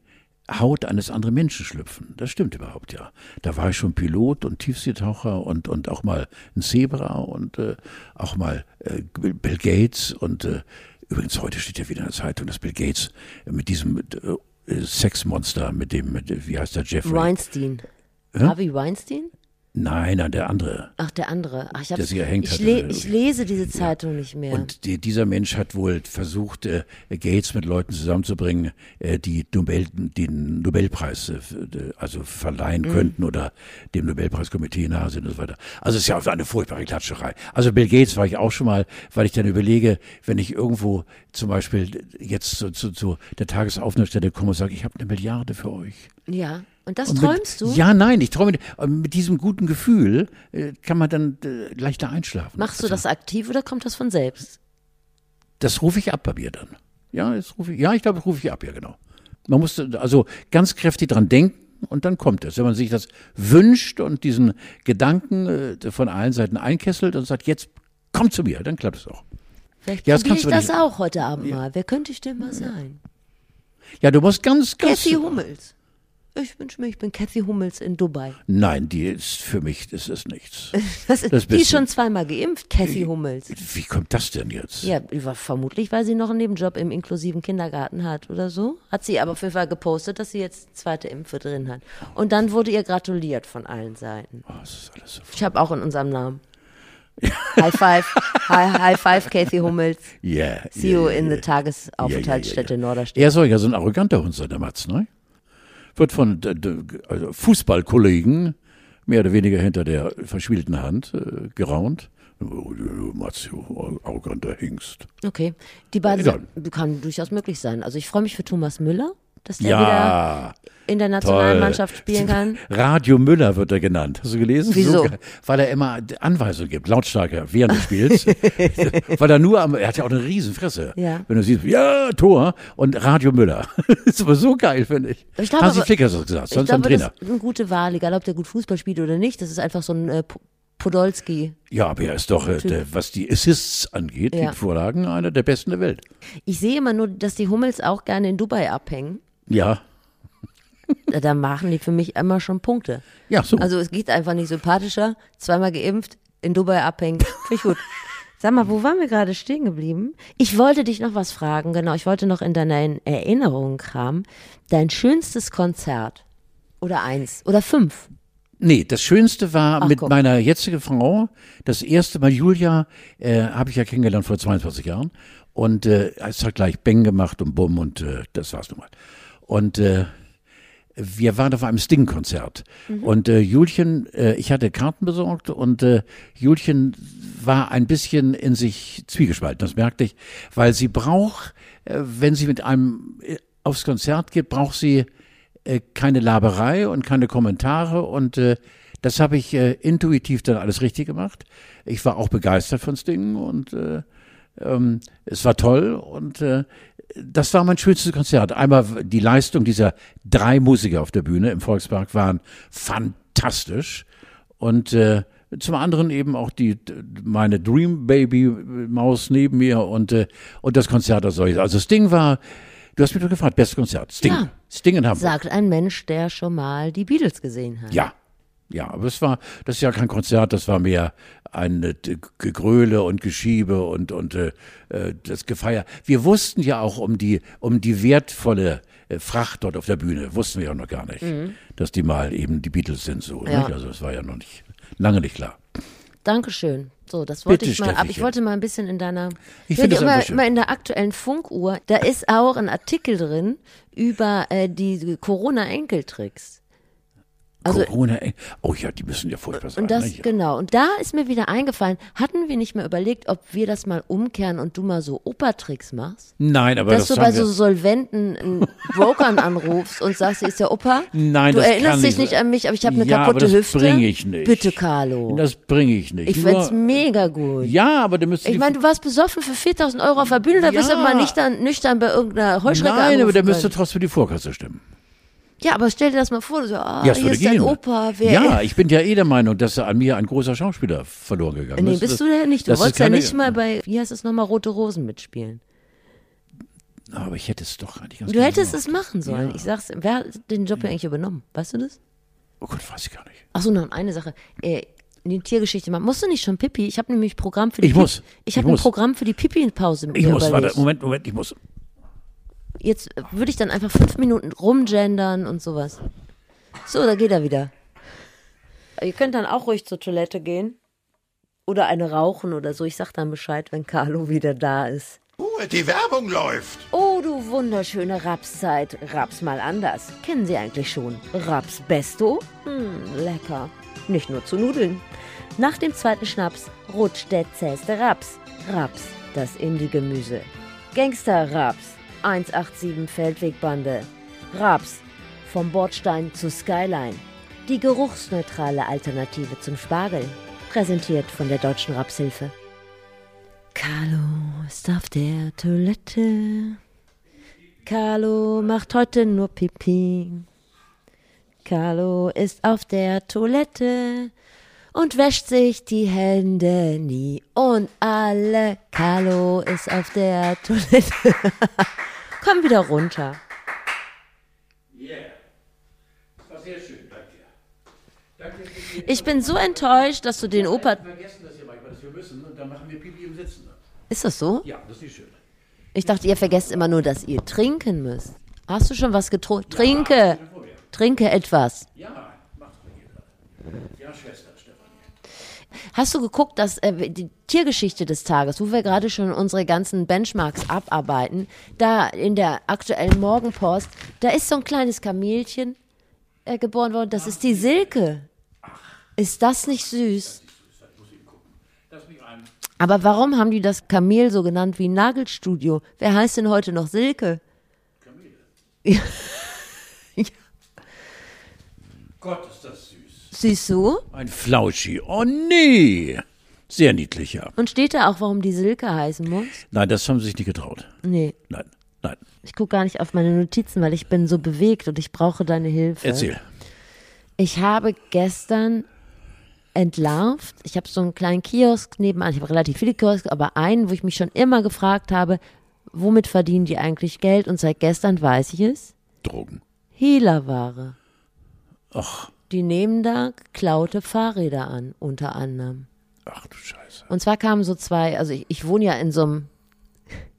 Haut eines anderen Menschen schlüpfen. Das stimmt überhaupt, ja. Da war ich schon Pilot und Tiefseetaucher und, und auch mal ein Zebra und äh, auch mal äh, Bill Gates und äh, übrigens heute steht ja wieder in der Zeitung, dass Bill Gates mit diesem äh, Sexmonster, mit dem, mit, wie heißt der, Jeffrey? Weinstein. Harvey Weinstein? Nein, nein, der andere. Ach, der andere. Ach, ich, Der sich erhängt ich, le ich lese diese Zeitung nicht mehr. Und die, dieser Mensch hat wohl versucht, äh, Gates mit Leuten zusammenzubringen, äh, die Nobel, den Nobelpreis äh, also verleihen Mhm. könnten oder dem Nobelpreiskomitee nahe sind und so weiter. Also es ist ja eine furchtbare Klatscherei. Also Bill Gates war ich auch schon mal, weil ich dann überlege, wenn ich irgendwo zum Beispiel jetzt zu, zu, zu der Tagesaufnahmestelle komme und sage, ich habe eine Milliarde für euch. ja. Und das Und träumst mit, du? Ja, nein, ich träume. und Mit diesem guten Gefühl äh, kann man dann äh, leichter einschlafen. Machst du Also, das aktiv oder kommt das von selbst? Das rufe ich ab bei mir dann. Ja, das rufe ich, ja, ich glaube, das rufe ich ab, ja, genau. Man muss also ganz kräftig dran denken und dann kommt es. Wenn man sich das wünscht und diesen Gedanken äh, von allen Seiten einkesselt und sagt, jetzt komm zu mir, dann klappt es auch. Vielleicht Ja, das probiere kannst ich du das nicht- auch heute Abend mal. Wer könnte ich denn mal sein? Ja, du musst ganz, ganz. Kathy Hummels. Ich wünsche mir, ich bin Kathy Hummels in Dubai. Nein, die ist für mich, das ist nichts. Das ist, Das die ist schon zweimal geimpft, Kathy Hummels. Wie kommt das denn jetzt? Ja, vermutlich, weil sie noch einen Nebenjob im inklusiven Kindergarten hat oder so. Hat sie aber auf jeden Fall gepostet, dass sie jetzt zweite Impfe drin hat. Und dann wurde ihr gratuliert von allen Seiten. Oh, das ist alles so Ich habe auch in unserem Namen. High five, high, high five, Kathy Hummels. Yeah, See you yeah, in yeah. the Tagesaufenthaltsstätte ja, ja. Norderstedt. Er soll ja so ein arroganter Hund sein, der Matz, ne? Wird von also Fußballkollegen mehr oder weniger hinter der verschwielten Hand äh, geraunt. Du arroganter Hengst. Okay. Die beiden sind- kann durchaus möglich sein. Also ich freue mich für Thomas Müller, dass der wieder Ja, in der nationalen toll. Spielen kann. Radio Müller wird er genannt. Hast du gelesen? Wieso? geil. weil er immer Anweisungen gibt, lautstarker während des Spiels. weil er nur am, er hat ja auch eine Riesenfresse. Ja. Wenn du siehst, ja, Tor und Radio Müller. ist aber so geil, finde ich. Ich glaube Hansi Flick hat das gesagt, sonst ein glaube, das Trainer. ist eine gute Wahl, egal ob der gut Fußball spielt oder nicht. Das ist einfach so ein äh, Po- Podolski. Ja, aber er ist doch, äh, der, was die Assists angeht, Ja. die Vorlagen, einer der besten der Welt. Ich sehe immer nur, dass die Hummels auch gerne in Dubai abhängen. Ja, Da- machen die für mich immer schon Punkte. ja, so. Also es geht einfach nicht sympathischer. Zweimal geimpft, in Dubai abhängen. Finde ich gut. Sag mal, wo waren wir gerade stehen geblieben? Ich wollte dich noch was fragen, genau. Ich wollte noch in deiner Erinnerung kramen. Dein schönstes Konzert. Oder eins. Oder fünf. Nee, das Schönste war Ach, mit guck. meiner jetzigen Frau, das erste Mal Julia, äh, habe ich ja kennengelernt vor 22 Jahren. Und äh, es hat gleich Beng gemacht und Bumm und äh, das war's nun mal. Und äh, wir waren auf einem Sting-Konzert. Und äh, Julchen, äh, ich hatte Karten besorgt und äh, Julchen war ein bisschen in sich zwiegespalten, das merkte ich, weil sie braucht, äh, wenn sie mit einem äh, aufs Konzert geht, braucht sie äh, keine Laberei und keine Kommentare und äh, das habe ich äh, intuitiv dann alles richtig gemacht. Ich war auch begeistert von Sting und äh, ähm, es war toll und äh, das war mein schönstes Konzert. Einmal die Leistung dieser drei Musiker auf der Bühne im Volkspark waren fantastisch und äh, zum anderen eben auch die meine Dream Baby Maus neben mir und äh, und das Konzert als solches. Also Sting war, du hast mich doch gefragt, bestes Konzert. Sting, Ja. Sting in Hamburg. Sagt ein Mensch, der schon mal die Beatles gesehen hat. Ja, ja, aber es war, das ist ja kein Konzert, das war mehr ein äh, Gegröle und Geschiebe und und äh, äh, das Gefeier. Wir wussten ja auch um die um die wertvolle äh, Fracht dort auf der Bühne, wussten wir ja noch gar nicht, dass die mal eben die Beatles sind so. Ja. Also es war ja noch nicht lange nicht klar. Dankeschön. So, das wollte Bitte, ich mal, aber ich wollte mal ein bisschen in deiner, Ich finde immer, immer in der aktuellen Funkuhr, da ist auch ein Artikel drin über äh, die Corona-Enkeltricks. Also, Corona, oh ja, die müssen ja furchtbar sein. und das, nicht? genau. Und da ist mir wieder eingefallen, hatten wir nicht mal überlegt, ob wir das mal umkehren und du mal so Opertricks machst? Nein, aber Dass das du bei so Solventen Brokern anrufst und sagst, ist der Opa. Nein, du das erinnerst kann dich nicht an mich, aber ich habe eine ja, kaputte aber das Hüfte. bringe ich nicht. Bitte, Carlo. Das bringe ich nicht. ich find's mega gut. ja, aber du müsstest Ich meine, du warst besoffen für 4000 Euro auf der Bühne, da bist du Ja. mal nicht dann nüchtern bei irgendeiner Heuschrecke Nein, aber der müsste trotzdem die Vorkasse stimmen. Ja, aber stell dir das mal vor, du so, ah, Ja, hier ist dein gehen. Opa, wer ja, ich bin ja eh der Meinung, dass an mir ein großer Schauspieler verloren gegangen Nee, ist. bist Das- du der nicht. Du das wolltest ja nicht mal bei, wie heißt es nochmal, Rote Rosen mitspielen. Aber ich hätte es doch eigentlich ganz Du hättest gemacht. es machen sollen. Ich sag's, wer hat den Job ja eigentlich übernommen? Weißt du das? Oh Gott, weiß ich gar nicht. Ach so, noch eine Sache. Äh, die Tiergeschichte machen. Musst du nicht schon Pipi? Ich habe nämlich Programm für die Ich Pipi- muss. Ich Ich habe ein. Programm für die Pipi-Pause Ich muss, überlegt. warte, Moment, Moment, ich muss. Jetzt würde ich dann einfach fünf Minuten rumgendern und sowas. So, da geht er wieder. Ihr könnt dann auch ruhig zur Toilette gehen. Oder eine rauchen oder so. Ich sag dann Bescheid, wenn Carlo wieder da ist. Ruhe, die Werbung läuft. Oh, du wunderschöne Rapszeit. Raps mal anders. Kennen Sie eigentlich schon. Raps Besto? Hm, lecker. Nicht nur zu Nudeln. Nach dem zweiten Schnaps rutscht der zähste Raps. Raps, das Indie-Gemüse. Gangster Raps. 187 Feldwegbande. Raps. Vom Bordstein zu Skyline. Die geruchsneutrale Alternative zum Spargel. Präsentiert von der Deutschen Rapshilfe. Carlo ist auf der Toilette. Carlo macht heute nur Pipi. Carlo ist auf der Toilette und wäscht sich die Hände nie. Und alle, Carlo ist auf der Toilette. Komm wieder runter. Das war sehr schön, danke. Danke Ich bin so enttäuscht, dass du den Opa. vergessen das hier manchmal, dass wir müssen und dann machen wir Pipi im Sitzen. Ist das so? Ja, das ist nicht schön. Ich dachte, ihr vergesst immer nur, dass ihr trinken müsst. Hast du schon was getrunken? Trinke. Trinke etwas. Ja, mach's mir. Ja, Schwester. Hast du geguckt, dass äh, die Tiergeschichte des Tages, wo wir gerade schon unsere ganzen Benchmarks abarbeiten, da in der aktuellen Morgenpost, da ist so ein kleines Kamelchen äh, geboren worden, das ist die Silke. Ist das nicht süß? Aber warum haben die das Kamel so genannt wie Nagelstudio? Wer heißt denn heute noch Silke? Gott, ist das. Siehst du? Ein Flauschi. Oh nee. Sehr niedlich, ja. Und steht da auch, warum die Silke heißen muss? Nein, das haben sie sich nicht getraut. Nee, Nein, nein. ich gucke gar nicht auf meine Notizen, weil ich bin so bewegt und ich brauche deine Hilfe. Erzähl. Ich habe gestern entlarvt. Ich habe so einen kleinen Kiosk nebenan. Ich habe relativ viele Kioske, aber einen, wo ich mich schon immer gefragt habe, womit verdienen die eigentlich Geld? Und seit gestern weiß ich es. Drogen. Hehlerware. Ach, Die nehmen da geklaute Fahrräder an, unter anderem. ach du Scheiße. Und zwar kamen so zwei, also ich, ich wohne ja in so einem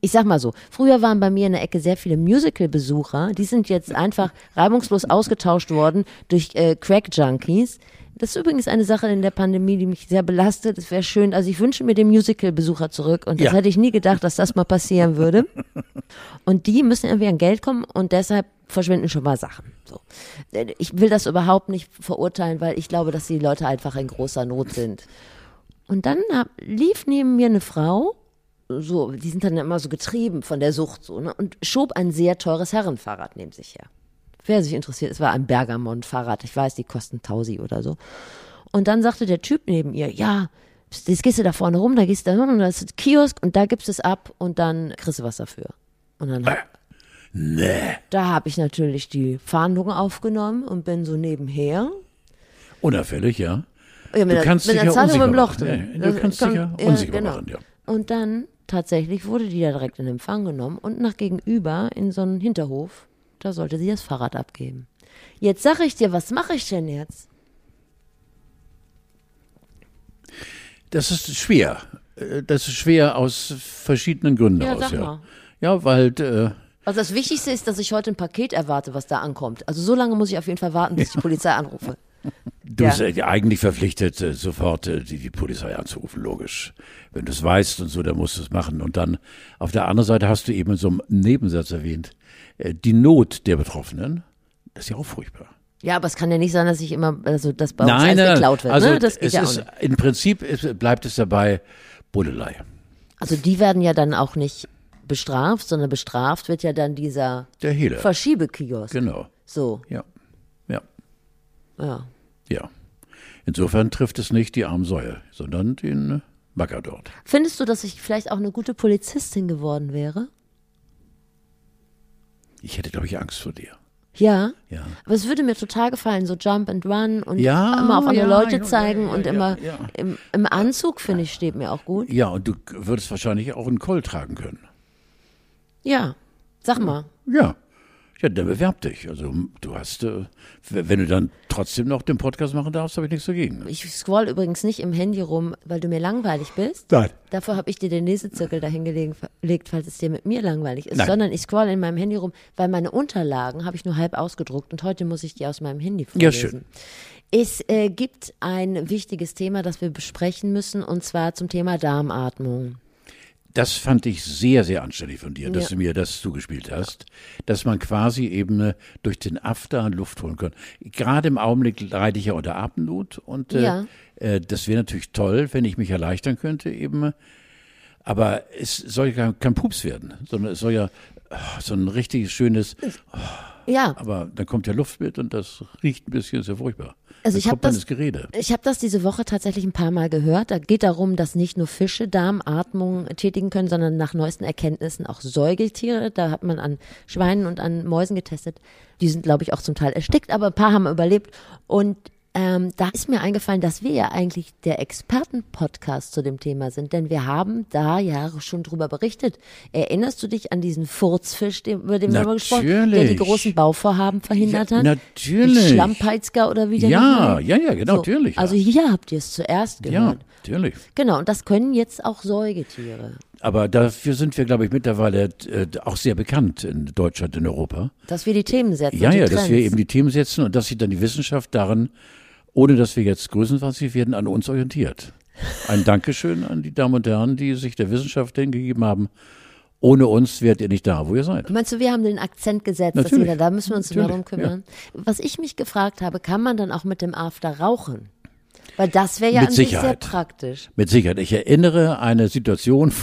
Ich sag mal so, früher waren bei mir in der Ecke sehr viele Musical-Besucher. Die sind jetzt einfach reibungslos ausgetauscht worden durch äh, Crack-Junkies. Das ist übrigens eine Sache in der Pandemie, die mich sehr belastet. Es wäre schön, also ich wünsche mir den Musical-Besucher zurück und das Ja. hätte ich nie gedacht, dass das mal passieren würde. Und die müssen irgendwie an Geld kommen und deshalb verschwinden schon mal Sachen. So. Ich will das überhaupt nicht verurteilen, weil ich glaube, dass die Leute einfach in großer Not sind. Und dann lief neben mir eine Frau, so, die sind dann immer so getrieben von der Sucht, so, ne, und schob ein sehr teures Herrenfahrrad neben sich her. Wer sich interessiert, es war ein Bergamont-Fahrrad, ich weiß, die kosten Tausi oder so. Und dann sagte der Typ neben ihr, ja, jetzt gehst du da vorne rum, da gehst du da hin und da ist ein Kiosk und da gibst du es ab und dann kriegst du was dafür. Und dann Nee. da habe ich natürlich die Fahndung aufgenommen und bin so nebenher. Unauffällig, ja. Ja, Du der- kannst mit dich der ja Zeitung unsicher im Loch machen. Ja, du Das kannst kann- dich ja ja, unsicher genau. machen, ja. Und dann tatsächlich wurde die da direkt in Empfang genommen und nach gegenüber in so einen Hinterhof, da sollte sie das Fahrrad abgeben. Jetzt sag ich dir, was mache ich denn jetzt? Das ist schwer. Äh, Das ist schwer aus verschiedenen Gründen Ja, aus, sag ja. mal. Ja, weil äh, Also das Wichtigste ist, dass ich heute ein Paket erwarte, was da ankommt. Also so lange muss ich auf jeden Fall warten, bis ich die Polizei anrufe. du bist äh, eigentlich verpflichtet, äh, sofort äh, die, die Polizei anzurufen, logisch. Wenn du es weißt und so, dann musst du es machen. Und dann auf der anderen Seite hast du eben in so einem Nebensatz erwähnt, äh, die Not der Betroffenen, das ist ja auch furchtbar. Ja, aber es kann ja nicht sein, dass ich immer, also dass bei uns nein, alles geklaut wird. also ne? Das geht ja ist, im Prinzip ist, bleibt es dabei Bullerei. Also die werden ja dann auch nicht bestraft, sondern bestraft wird ja dann dieser Der Hehler. Verschiebekiosk. Genau. So, Ja. Ja. ja. Ja. Insofern trifft es nicht die armen Säue, sondern den äh, Bagger dort. Findest du, dass ich vielleicht auch eine gute Polizistin geworden wäre? Ich hätte, glaube ich, Angst vor dir. Ja. Ja. Aber es würde mir total gefallen, so Jump and Run und Ja, immer auf andere ja, Leute zeigen und immer. Im, im Anzug, finde ich, steht mir auch gut. Ja, und du würdest wahrscheinlich auch einen Koll tragen können. Ja. Sag mal. Ja. Ja, dann bewerb dich. Also du hast, äh, wenn du dann trotzdem noch den Podcast machen darfst, habe ich nichts dagegen. Ich scroll übrigens nicht im Handy rum, weil du mir langweilig bist. Nein. Dafür habe ich dir den Lesezirkel dahin gelegen- gelegt, falls es dir mit mir langweilig ist. Nein. Sondern ich scroll in meinem Handy rum, weil meine Unterlagen habe ich nur halb ausgedruckt und heute muss ich die aus meinem Handy Ja, vorlesen. schön. Es äh, gibt ein wichtiges Thema, das wir besprechen müssen, und zwar zum Thema Darmatmung. Das fand ich sehr, sehr anständig von dir, dass Ja. du mir das zugespielt hast, dass man quasi eben äh, durch den After Luft holen kann. Gerade im Augenblick leide ich ja unter Atemnot und äh, Ja. äh, das wäre natürlich toll, wenn ich mich erleichtern könnte eben. Aber es soll ja kein, Pups werden, sondern es soll ja ah, so ein richtig schönes, Ja, aber dann kommt ja Luft mit und das riecht ein bisschen, ja furchtbar. Also ich hab kommt man das-. Ich habe das diese Woche tatsächlich ein paar Mal gehört. Da geht darum, dass nicht nur Fische Darmatmung tätigen können, sondern nach neuesten Erkenntnissen auch Säugetiere. Da hat man an Schweinen und an Mäusen getestet. Die sind, glaube ich, auch zum Teil erstickt, aber ein paar haben überlebt. Und ähm, da ist mir eingefallen, dass wir ja eigentlich der Experten-Podcast zu dem Thema sind, denn wir haben da ja schon drüber berichtet. Erinnerst du dich an diesen Furzfisch, den- über den wir gesprochen haben, der die großen Bauvorhaben verhindert Ja, hat? natürlich. Die Schlammpeitzger oder wie der Ja, ja, ja, genau, So, natürlich. Ja. Also hier habt ihr es zuerst ja, gehört. natürlich. Genau, und das können jetzt auch Säugetiere. Aber dafür sind wir, glaube ich, mittlerweile äh, auch sehr bekannt in Deutschland, in Europa. Dass wir die Themen setzen. Ja, ja, Trends. dass wir eben die Themen setzen und dass sich dann die Wissenschaft daran, ohne dass wir jetzt größenwahnsinnig werden, an uns orientiert. Ein Dankeschön an die Damen und Herren, die sich der Wissenschaft hingegeben haben. Ohne uns wärt ihr nicht da, wo ihr seid. Meinst du, wir haben den Akzent gesetzt, dass Natürlich. jeder, da müssen wir uns Natürlich, kümmern. Was ich mich gefragt habe, kann man dann auch mit dem After rauchen? Weil das wäre ja Mit an sich sehr praktisch. Mit Sicherheit. Ich erinnere eine Situation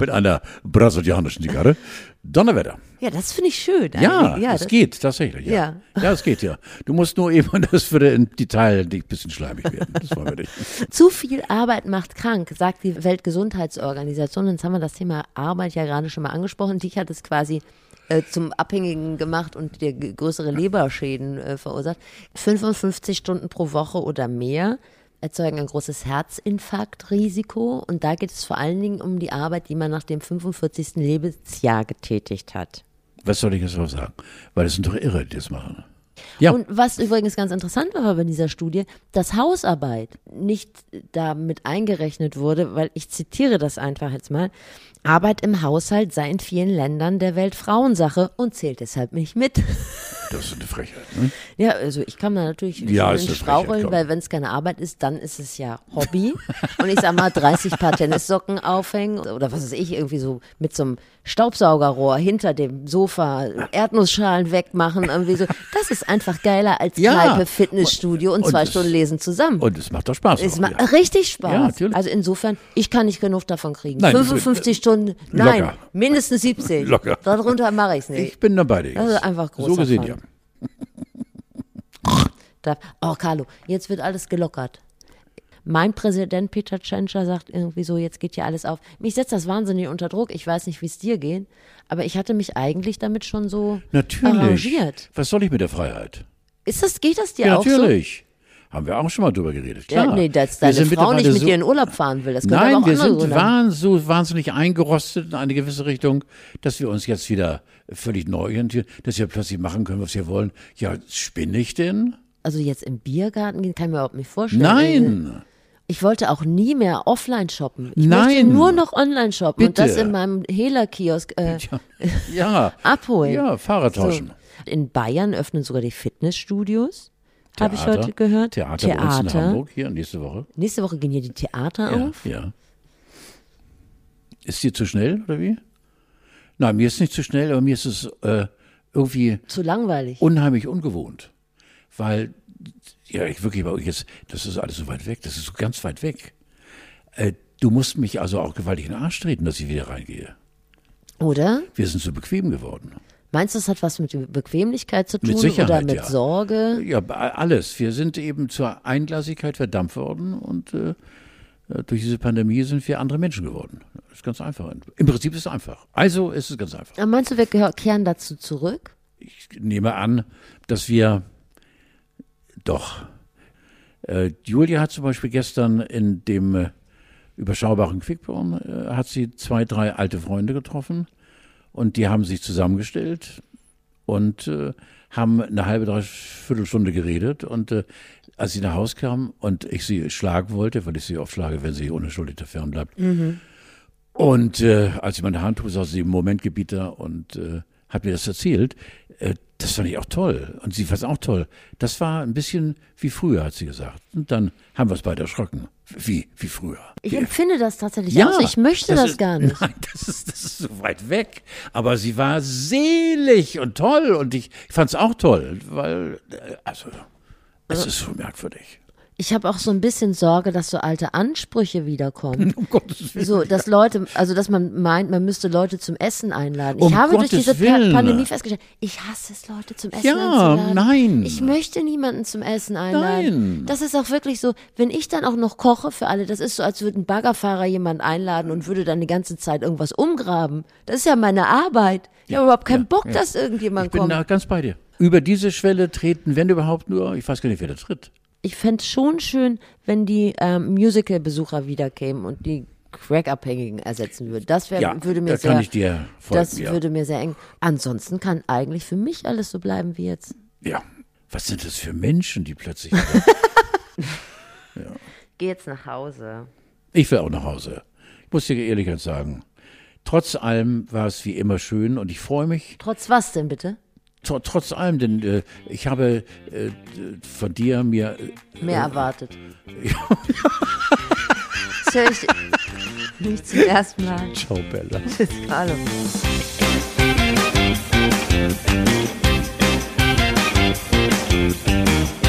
mit einer brasilianischen Zigarre. Donnerwetter. Ja, das finde ich schön. Ja, eigentlich. das, geht tatsächlich. Ja. Ja. ja, es geht ja. Du musst nur eben, das würde im Detail ein bisschen schleimig werden. Das wollen wir nicht. Zu viel Arbeit macht krank, sagt die Weltgesundheitsorganisation. Jetzt haben wir das Thema Arbeit ja gerade schon mal angesprochen. Dich hat es quasi äh, zum Abhängigen gemacht und dir größere Leberschäden äh, verursacht. 55 Stunden pro Woche oder mehr erzeugen ein großes Herzinfarktrisiko. Und da geht es vor allen Dingen um die Arbeit, die man nach dem 45. Lebensjahr getätigt hat. Was soll ich jetzt noch sagen? Weil das sind doch Irre, die das machen. Ja. Und was übrigens ganz interessant war bei dieser Studie, dass Hausarbeit nicht damit eingerechnet wurde, weil ich zitiere das einfach jetzt mal. Arbeit im Haushalt sei in vielen Ländern der Welt Frauensache und zählt deshalb nicht mit. Das ist eine Frechheit. Ne? Ja, also ich kann da natürlich Ja, Straucheln, weil wenn es keine Arbeit ist, dann ist es ja Hobby. Und ich sag mal, 30 Paar Tennissocken aufhängen oder was weiß ich, irgendwie so mit so einem Staubsaugerrohr hinter dem Sofa Erdnussschalen wegmachen, irgendwie so. Das ist einfach geiler als Ja. Kneipe, Fitnessstudio und, und zwei es- Stunden lesen zusammen. Und es macht doch Spaß. es macht ja. richtig Spaß. Ja. Also insofern, ich kann nicht genug davon kriegen. Nein, 55 Stunden, nein, locker. mindestens 70. Locker. Darunter mache ich es nicht. Ich bin dabei. Das ist einfach großer So gesehen, Fun. ja. Oh, Carlo, jetzt wird alles gelockert. Mein Präsident Peter Tschentscher sagt irgendwie so, jetzt geht hier alles auf. Mich setzt das wahnsinnig unter Druck. Ich weiß nicht, wie es dir geht, aber ich hatte mich eigentlich damit schon so Natürlich. arrangiert. Was soll ich mit der Freiheit? Ist das, geht das dir Ja, auch so? natürlich. Haben wir auch schon mal drüber geredet. Klar. Ja, nee, dass deine sind Frau nicht mit so, dir in Urlaub fahren will. Das Nein, auch wir sind waren so wahnsinnig eingerostet in eine gewisse Richtung, dass wir uns jetzt wieder völlig neu orientieren, dass wir plötzlich machen können, was wir wollen. Ja, spinne ich denn? Also jetzt im Biergarten gehen, kann ich mir überhaupt nicht vorstellen. Nein. Ich wollte auch nie mehr offline shoppen. Ich Nein. möchte nur noch online shoppen und Bitte. das in meinem Hela-Kiosk äh, Ja. abholen. Ja, Fahrrad tauschen. So. In Bayern öffnen sogar die Fitnessstudios. Habe ich Theater. heute gehört. Theater, bei uns in Hamburg, hier nächste Woche. Nächste Woche gehen hier die Theater Ja, auf. ja. Ist dir zu schnell oder wie? Nein, mir ist nicht zu schnell, aber mir ist es äh, irgendwie Zu langweilig. unheimlich ungewohnt. Weil, ja, ich wirklich, aber jetzt, das ist alles so weit weg, das ist so ganz weit weg. Äh, du musst mich also auch gewaltig in den Arsch treten, dass ich wieder reingehe. Oder? Wir sind so bequem geworden. Meinst du, das hat was mit Bequemlichkeit zu tun Mit Sicherheit, oder mit ja. Sorge? Ja, alles. Wir sind eben zur Einglasigkeit verdammt worden und äh, durch diese Pandemie sind wir andere Menschen geworden. Das ist ganz einfach. Im Prinzip ist es einfach. Also ist es ganz einfach. Aber Meinst du, wir kehren dazu zurück? Ich nehme an, dass wir doch. Äh, Julia hat zum Beispiel gestern in dem äh, überschaubaren Quickborn äh, hat sie zwei, drei alte Freunde getroffen und die haben sich zusammengestellt und äh, haben eine halbe, dreiviertel Stunde geredet und äh, als sie nach Hause kam und ich sie schlagen wollte, weil ich sie oft schlage, wenn sie unentschuldigt fern bleibt. Und äh, als ich meine Hand tue, saß sie im Momentgebieter und hat mir das erzählt. Das fand ich auch toll. Und sie fand es auch toll. Das war ein bisschen wie früher, hat sie gesagt. Und dann haben wir es beide erschrocken. Wie, wie früher. Ich Wie- empfinde das tatsächlich auch. so. Ich möchte das, ist, gar nicht. Nein, das ist, das ist so weit weg. Aber sie war selig und toll und ich, ich fand es auch toll, weil, äh, also, es ist so merkwürdig. Ich habe auch so ein bisschen Sorge, dass so alte Ansprüche wiederkommen. Um Gottes Willen. So, dass Leute, also dass man meint, man müsste Leute zum Essen einladen. Um ich habe durch Gottes diese Pa- Willen. Pandemie festgestellt, ich hasse es, Leute zum Essen Ja, einzuladen. nein. Ich möchte niemanden zum Essen einladen. Nein. Das ist auch wirklich so, wenn ich dann auch noch koche für alle, das ist so, als würde ein Baggerfahrer jemanden einladen und würde dann die ganze Zeit irgendwas umgraben. Das ist ja meine Arbeit. Ich habe überhaupt keinen ja, Bock, ja. dass irgendjemand Ich bin kommt. da ganz bei dir. Über diese Schwelle treten, wenn überhaupt nur, ich weiß gar nicht, wer da tritt. Ich fände es schon schön, wenn die ähm, Musical-Besucher wiederkämen und die Crack-Abhängigen ersetzen würden. Das wär, Ja, würde mir da sehr, kann ich dir folgen. das ja. würde mir sehr eng. Ansonsten kann eigentlich für mich alles so bleiben wie jetzt. ja. Was sind das für Menschen, die plötzlich. Geh jetzt nach Hause. ich will auch nach Hause. Ich muss dir ehrlich sagen, trotz allem war es wie immer schön und ich freue mich, Trotz was denn bitte? trotz allem, denn äh, ich habe äh, von dir mir. Äh, Mehr äh, erwartet. das höre ich nicht zum ersten Mal. Ciao, Bella. Tschüss, hallo. Thank